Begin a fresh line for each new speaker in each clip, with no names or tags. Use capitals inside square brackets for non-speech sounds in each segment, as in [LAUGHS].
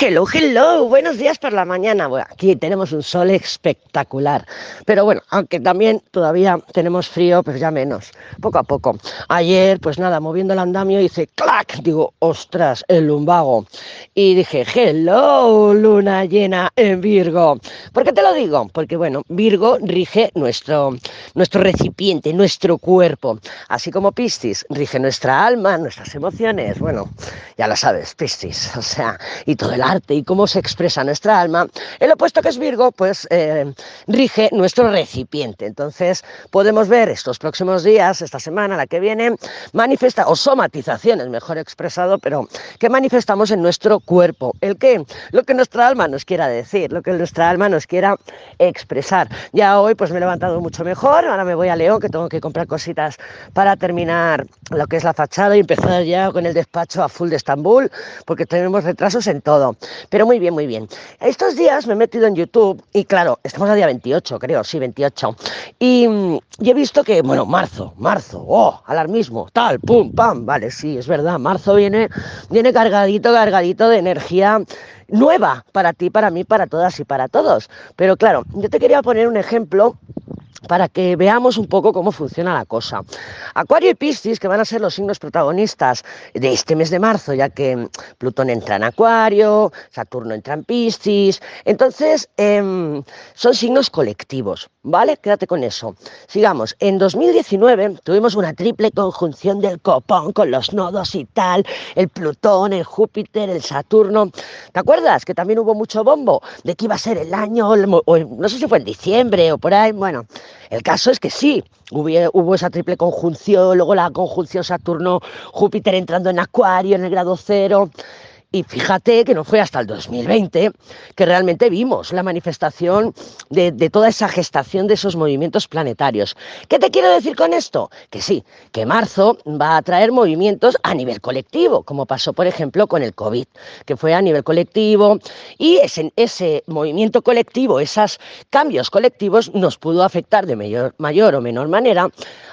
Hello, hello, buenos días por la mañana. Bueno, aquí tenemos un sol espectacular. Pero bueno, aunque también todavía tenemos frío, pero ya menos, poco a poco. Ayer, pues nada, moviendo el andamio, hice clac, digo, ostras, el lumbago. Y dije, hello, luna llena en Virgo. ¿Por qué te lo digo? Porque bueno, Virgo rige nuestro, nuestro recipiente, nuestro cuerpo. Así como Piscis rige nuestra alma, nuestras emociones. Bueno, ya lo sabes, Piscis. O sea, y todo el arte y cómo se expresa nuestra alma, el opuesto que es Virgo, pues eh, rige nuestro recipiente. Entonces podemos ver estos próximos días, esta semana, la que viene, manifesta o somatizaciones, mejor expresado, pero que manifestamos en nuestro cuerpo. ¿El qué? Lo que nuestra alma nos quiera decir, lo que nuestra alma nos quiera expresar. Ya hoy pues me he levantado mucho mejor, ahora me voy a León, que tengo que comprar cositas para terminar lo que es la fachada y empezar ya con el despacho a full de Estambul, porque tenemos retrasos en todo. Pero muy bien, muy bien. Estos días me he metido en YouTube y claro, estamos a día 28, creo, sí, 28. Y, y he visto que, bueno, marzo, marzo, oh, alarmismo, tal, pum, pam, vale, sí, es verdad, marzo viene, viene cargadito, cargadito de energía nueva para ti, para mí, para todas y para todos. Pero claro, yo te quería poner un ejemplo para que veamos un poco cómo funciona la cosa. Acuario y Piscis, que van a ser los signos protagonistas de este mes de marzo, ya que Plutón entra en Acuario, Saturno entra en Piscis, entonces em, son signos colectivos, ¿vale? Quédate con eso. Sigamos, en 2019 tuvimos una triple conjunción del copón con los nodos y tal, el Plutón, el Júpiter, el Saturno. ¿Te acuerdas que también hubo mucho bombo de que iba a ser el año, no sé si fue en diciembre o por ahí? Bueno, el caso es que sí, hubo, esa triple conjunción, luego la conjunción Saturno-Júpiter entrando en Acuario en el grado cero. Y fíjate que no fue hasta el 2020 que realmente vimos la manifestación de, toda esa gestación de esos movimientos planetarios. ¿Qué te quiero decir con esto? Que sí, que marzo va a traer movimientos a nivel colectivo, como pasó por ejemplo con el COVID, que fue a nivel colectivo, y ese, ese movimiento colectivo, esos cambios colectivos nos pudo afectar de mayor, mayor o menor manera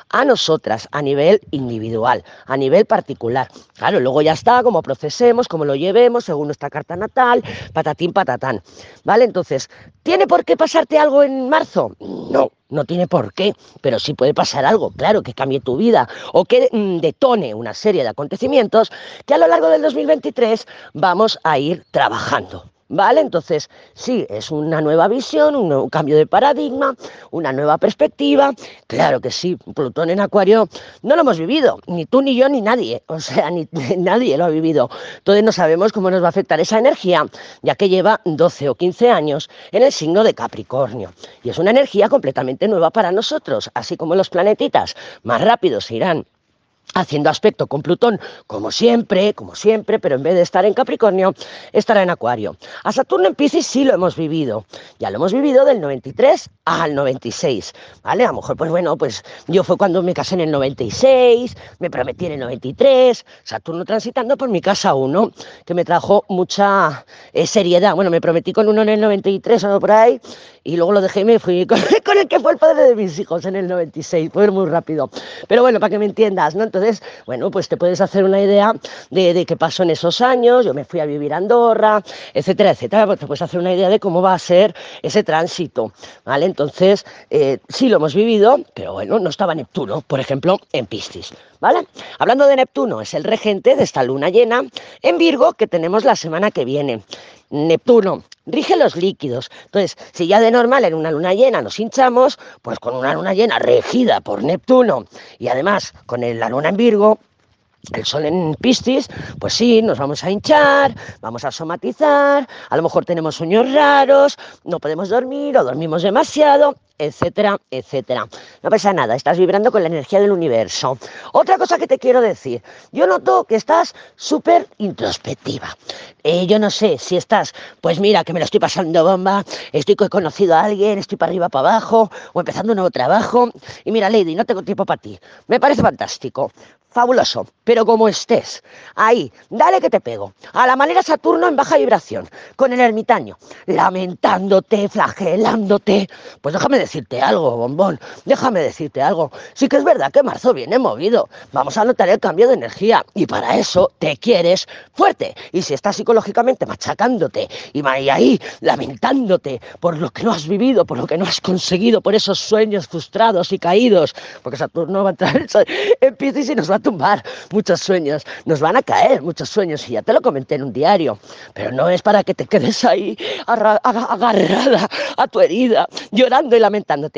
a nosotras a nivel individual, a nivel particular. Claro, luego ya está, como procesemos, como lo llevemos, según nuestra carta natal, patatín, patatán. ¿Vale? Entonces, ¿tiene por qué pasarte algo en marzo? No, no tiene por qué, pero sí puede pasar algo, claro, que cambie tu vida o que mm, detone una serie de acontecimientos que a lo largo del 2023 vamos a ir trabajando. ¿Vale? Entonces, sí, es una nueva visión, un nuevo cambio de paradigma, una nueva perspectiva. Claro que sí, Plutón en Acuario no lo hemos vivido, ni tú, ni yo, ni nadie. [LAUGHS] O sea, ni, nadie lo ha vivido. Entonces no sabemos cómo nos va a afectar esa energía, ya que lleva 12 o 15 años en el signo de Capricornio. Y es una energía completamente nueva para nosotros, así como los planetitas más rápido se irán haciendo aspecto con Plutón, como siempre, como siempre, pero en vez de estar en Capricornio, estará en Acuario. A Saturno en Pisces sí lo hemos vivido, ya lo hemos vivido del 93 al 96, ¿vale? A lo mejor, pues bueno, pues yo fue cuando me casé en el 96, me prometí en el 93, Saturno transitando por mi casa 1, que me trajo mucha eh, seriedad. Bueno, me prometí con uno en el 93 o por ahí, y luego lo dejé y me fui con, [LAUGHS] con, el que fue el padre de mis hijos en el 96, fue muy rápido. Pero bueno, para que me entiendas, ¿no? Entonces, bueno, pues te puedes hacer una idea de, qué pasó en esos años, yo me fui a vivir a Andorra, etcétera, etcétera, pues te puedes hacer una idea de cómo va a ser ese tránsito, ¿vale? Entonces, eh, sí lo hemos vivido, pero bueno, no estaba Neptuno, por ejemplo, en Piscis, ¿vale? Hablando de Neptuno, es el regente de esta luna llena en Virgo que tenemos la semana que viene. Neptuno rige los líquidos. Entonces, si ya de normal en una luna llena nos hinchamos, pues con una luna llena regida por Neptuno y además con la luna en Virgo, el sol en Piscis, pues sí, nos vamos a hinchar, vamos a somatizar, a lo mejor tenemos sueños raros, no podemos dormir o dormimos demasiado, etcétera, etcétera. No pasa nada, estás vibrando con la energía del universo. Otra cosa que te quiero decir, yo noto que estás súper introspectiva. Eh, yo no sé si estás, pues mira, que me lo estoy pasando bomba, estoy conocido a alguien, estoy para arriba, para abajo, o empezando un nuevo trabajo, y mira, Lady, no tengo tiempo para ti. Me parece fantástico fabuloso, pero como estés, ahí, dale que te pego, a la manera Saturno en baja vibración, con el ermitaño, lamentándote, flagelándote, pues déjame decirte algo, bombón, déjame decirte algo. Sí que es verdad que marzo viene movido. Vamos a notar el cambio de energía y para eso te quieres fuerte. Y si estás psicológicamente machacándote y ahí lamentándote por lo que no has vivido, por lo que no has conseguido, por esos sueños frustrados y caídos, porque Saturno va a entrar [LAUGHS] en Piscis y nos va a tumbar muchos sueños, nos van a caer muchos sueños y ya te lo comenté en un diario, pero no es para que te quedes ahí agarrada a tu herida, llorando y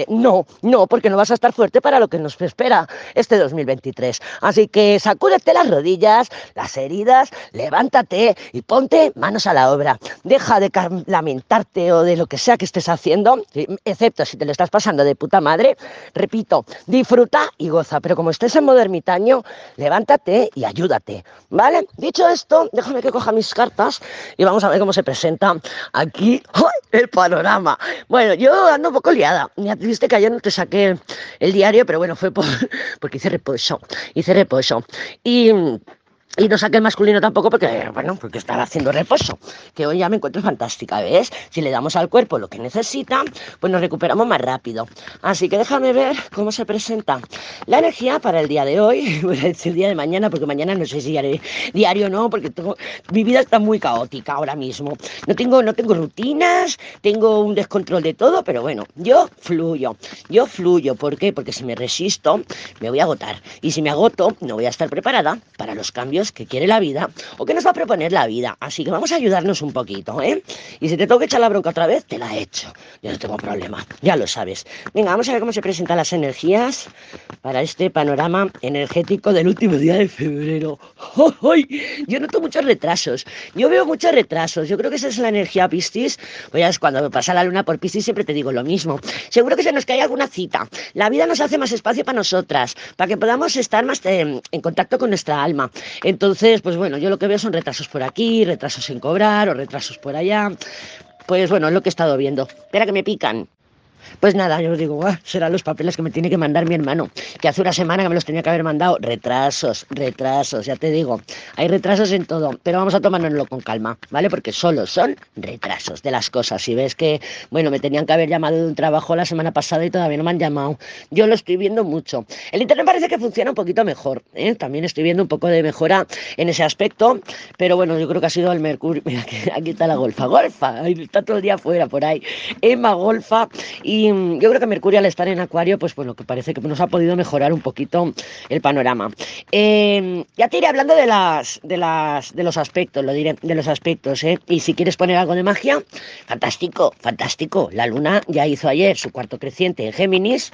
No, no, porque no vas a estar fuerte para lo que nos espera este 2023. Así que sacúdete las rodillas, las heridas, levántate y ponte manos a la obra. Deja de lamentarte o de lo que sea que estés haciendo, excepto si te lo estás pasando de puta madre. Repito, disfruta y goza, pero como estés en modo ermitaño, levántate y ayúdate. ¿Vale? Dicho esto, déjame que coja mis cartas y vamos a ver cómo se presenta aquí [LAUGHS] el panorama. Bueno, yo ando un poco liada. Ya viste que ayer no te saqué el diario, pero bueno, fue por, [LAUGHS] porque hice reposo. Hice reposo. Y y no saqué el masculino tampoco porque, bueno, porque estaba haciendo reposo. Que hoy ya me encuentro fantástica, ¿ves? Si le damos al cuerpo lo que necesita, pues nos recuperamos más rápido. Así que déjame ver cómo se presenta la energía para el día de hoy. [LAUGHS] El día de mañana, porque mañana no sé si haré diario o no, porque tengo, mi vida está muy caótica ahora mismo. No tengo, no tengo rutinas, tengo un descontrol de todo, pero bueno, yo fluyo. Yo fluyo. ¿Por qué? Porque si me resisto, me voy a agotar. Y si me agoto, no voy a estar preparada para los cambios que quiere la vida o que nos va a proponer la vida. Así que vamos a ayudarnos un poquito, ¿eh? Y si te tengo que echar la bronca otra vez, te la he hecho. Yo no tengo problema, ya lo sabes. Venga, vamos a ver cómo se presentan las energías para este panorama energético del último día de febrero. [LAUGHS] ¡Ay! Yo noto muchos retrasos. Yo veo muchos retrasos. Yo creo que esa es la energía Piscis. Pues cuando me pasa la luna por Piscis siempre te digo lo mismo. Seguro que se nos cae alguna cita. La vida nos hace más espacio para nosotras, para que podamos estar más eh, en contacto con nuestra alma. Entonces, pues bueno, yo lo que veo son retrasos por aquí, retrasos en cobrar o retrasos por allá. Pues bueno, es lo que he estado viendo. Espera que me pican. Pues nada, yo digo, serán los papeles que me tiene que mandar mi hermano, que hace una semana que me los tenía que haber mandado. Retrasos, retrasos, ya te digo, hay retrasos en todo, pero vamos a tomárnoslo con calma, ¿vale? Porque solo son retrasos de las cosas. Si ves que, bueno, me tenían que haber llamado de un trabajo la semana pasada y todavía no me han llamado, yo lo estoy viendo mucho. El Internet parece que funciona un poquito mejor, ¿eh? También estoy viendo un poco de mejora en ese aspecto, pero bueno, yo creo que ha sido el Mercurio. [LAUGHS] Mira, aquí está la golfa, golfa, está todo el día afuera por ahí. Emma Golfa mm, yo creo que Mercurio al estar en Acuario, pues bueno, que parece que nos ha podido mejorar un poquito el panorama. Em, ya te iré hablando de las, de las, de los aspectos, lo diré, de los aspectos, ¿eh? Y si quieres poner algo de magia, fantástico, fantástico. La Luna ya hizo ayer su cuarto creciente en Géminis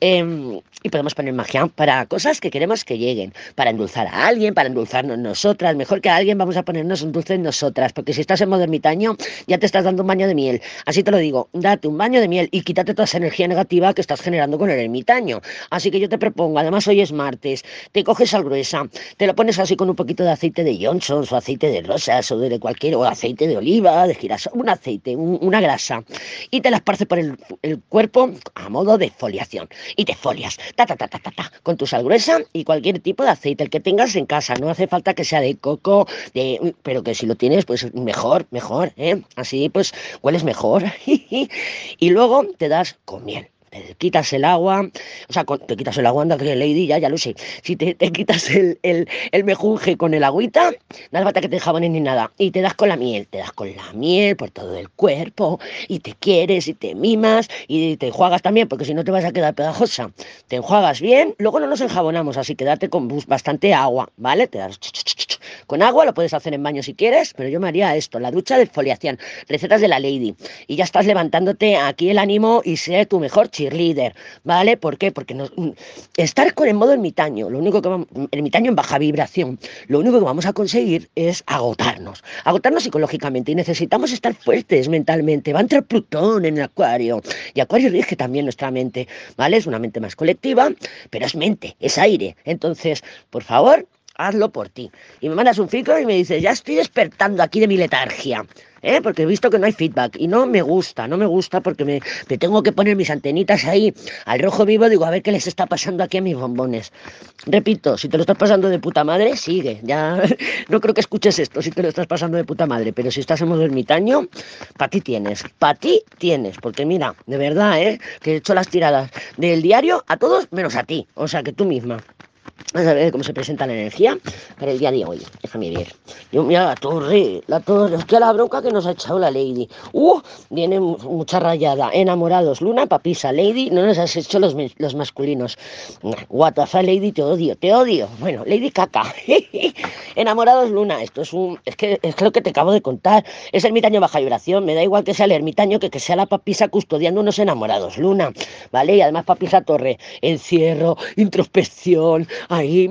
em, y podemos poner magia para cosas que queremos que lleguen, para endulzar a alguien, para endulzarnos nosotras. Mejor que a alguien vamos a ponernos un dulce en nosotras, porque si estás en modo ermitaño, ya te estás dando un baño de miel. Así te lo digo, date un baño de miel y quítate toda esa energía negativa que estás generando con el ermitaño. Así que yo te propongo, además hoy es martes, te coges sal gruesa, te lo pones así con un poquito de aceite de Johnson o aceite de rosas o de cualquier, o aceite de oliva, de girasol, un aceite, una grasa, y te la esparces por el, cuerpo a modo de foliación. Y te folias, ta, ta, ta, ta, ta, ta, con tu sal gruesa y cualquier tipo de aceite, el que tengas en casa. No hace falta que sea de coco, de, pero que si lo tienes, pues mejor, mejor, ¿eh? Así pues hueles mejor. [LAUGHS] y luego te das con miel te quitas el agua, o sea, te quitas el agua, anda que Lady, ya, ya lo sé. Si te, quitas el, el, mejunje con el agüita, no hace falta que te jabones ni nada. Y te das con la miel, te das con la miel por todo el cuerpo, y te quieres, y te mimas, y te enjuagas también, porque si no te vas a quedar pegajosa. Te enjuagas bien, luego no nos enjabonamos, así que date con bastante agua, ¿vale? Te das con agua, lo puedes hacer en baño si quieres, pero yo me haría esto, la ducha de foliación, recetas de la Lady. Y ya estás levantándote aquí el ánimo y sé tu mejor chico líder, ¿vale? ¿Por qué? Porque mm, estar con el modo ermitaño, lo único que vamos, ermitaño en baja vibración, lo único que vamos a conseguir es agotarnos, agotarnos psicológicamente y necesitamos estar fuertes mentalmente. Va a entrar Plutón en el Acuario y Acuario rige también nuestra mente, ¿vale? Es una mente más colectiva, pero es mente, es aire. Entonces, por favor, hazlo por ti. Y me mandas un filtro y me dices, ya estoy despertando aquí de mi letargia. ¿eh? porque he visto que no hay feedback y no me gusta, no me gusta porque me, tengo que poner mis antenitas ahí al rojo vivo, digo, a ver qué les está pasando aquí a mis bombones. Repito, si te lo estás pasando de puta madre, sigue, ya [LAUGHS] no creo que escuches esto si te lo estás pasando de puta madre, pero si estás en modo ermitaño, para ti tienes, para ti tienes, porque mira, de verdad, ¿eh? que he hecho las tiradas del diario a todos menos a ti, o sea que tú misma. Vamos a ver cómo se presenta la energía para el día de hoy. Déjame ver. Yo, mira la torre, la torre. Hostia, la bronca que nos ha echado la Lady. Uh, viene mucha rayada. Enamorados, Luna, papisa. Lady, no nos has hecho los, los masculinos. What Lady, te odio, te odio. Bueno, Lady caca. [LAUGHS] Enamorados, Luna. Esto es un. Es que es lo que te acabo de contar. Es ermitaño baja vibración. Me da igual que sea el ermitaño que que sea la papisa custodiando unos enamorados, Luna. ¿Vale? Y además, papisa torre. Encierro, introspección ahí,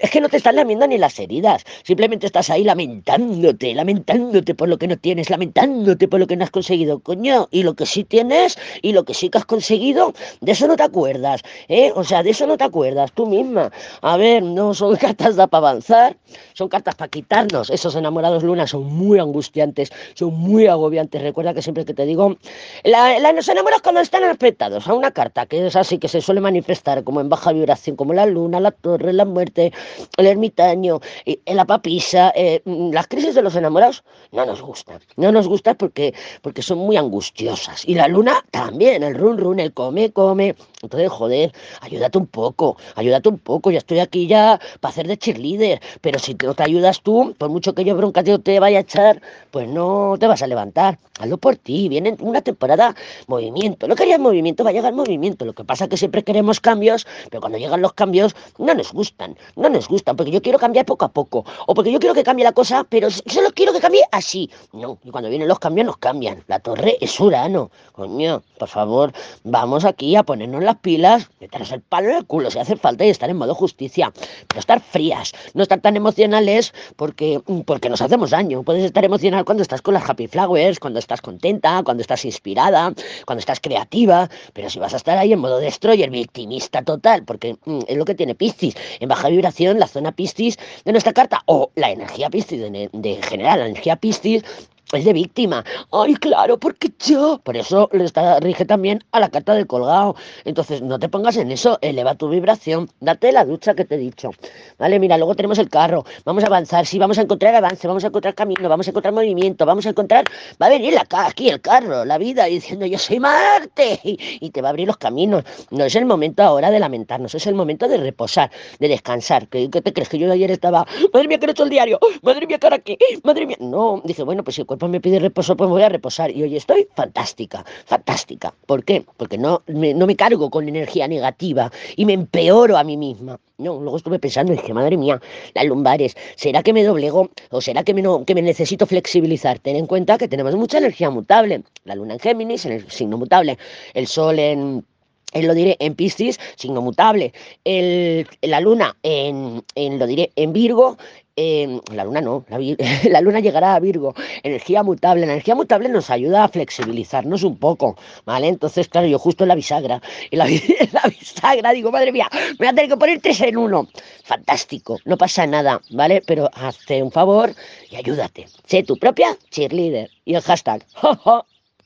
es que no te están lamiendo ni las heridas, simplemente estás ahí lamentándote, lamentándote por lo que no tienes, lamentándote por lo que no has conseguido, coño, y lo que sí tienes y lo que sí que has conseguido, de eso no te acuerdas, ¿eh? O sea, de eso no te acuerdas tú misma. A ver, no son [LAUGHS] cartas para avanzar, son cartas para quitarnos. Esos enamorados Luna son muy angustiantes, son muy agobiantes. Recuerda que siempre que te digo, los enamorados cuando están aspectados a una carta que es así, que se suele manifestar como en baja vibración, como la luna, la torre, la muerte, el ermitaño, la papisa, eh, las crisis de los enamorados no nos gustan. No nos gustan porque, porque son muy angustiosas. Y la luna también, el run run, el come, come. Entonces, joder, ayúdate un poco, ayúdate un poco. Ya estoy aquí ya para hacer de cheerleader. Pero si no te ayudas tú, por mucho que yo bronca te vaya a echar, pues no te vas a levantar. Hazlo por ti. Viene una temporada movimiento. No querías movimiento, va a llegar movimiento. Lo que pasa es que siempre queremos cambios, pero cuando llegan los cambios no nos gustan, no nos gustan, porque yo quiero cambiar poco a poco, o porque yo quiero que cambie la cosa, pero solo quiero que cambie así. No, y cuando vienen los cambios, nos cambian. La torre es Urano. Coño, por favor, vamos aquí a ponernos las pilas, meternos el palo en el culo si hace falta y estar en modo justicia, pero estar frías, no estar tan emocionales porque, porque nos hacemos daño. Puedes estar emocional cuando estás con las happy flowers, cuando estás contenta, cuando estás inspirada, cuando estás creativa, pero si vas a estar ahí en modo destroyer, victimista total, porque mm, es lo que tiene Piscis. En baja vibración, la zona Piscis de nuestra carta, o la energía Piscis de, de general, la energía Piscis es de víctima. Ay, claro, porque yo. Por eso le está, rige también a la carta del colgado. Entonces, no te pongas en eso, eleva tu vibración, date la ducha que te he dicho. Vale, mira, luego tenemos el carro, vamos a avanzar, sí, vamos a encontrar avance, vamos a encontrar camino, vamos a encontrar movimiento, vamos a encontrar. Va a venir la, aquí el carro, la vida, diciendo yo soy Marte, y, te va a abrir los caminos. No es el momento ahora de lamentarnos, es el momento de reposar, de descansar. ¿Qué, te crees que yo ayer estaba, madre mía, que no he hecho el diario, madre mía, cara aquí, madre mía? No, dije, bueno, pues si cuerpo me pide reposo, pues voy a reposar. Y hoy estoy fantástica, fantástica. ¿Por qué? Porque no me, cargo con energía negativa y me empeoro a mí misma. No, luego estuve pensando dije, madre mía, las lumbares, ¿será que me doblego o será que me, que me necesito flexibilizar? Ten en cuenta que tenemos mucha energía mutable. La luna en Géminis, en el signo mutable. El sol en lo diré en Piscis, signo mutable. El, la luna en, lo diré en Virgo, Em, la luna no, [LAUGHS] la, luna llegará a Virgo, energía mutable, la energía mutable nos ayuda a flexibilizarnos un poco, ¿vale? Entonces, claro, yo justo en la bisagra, [LAUGHS] en la, bisagra digo, madre mía, me voy a tener que poner tres en uno, fantástico, no pasa nada, ¿vale? Pero hazte un favor y ayúdate, sé tu propia cheerleader y el hashtag, [LAUGHS]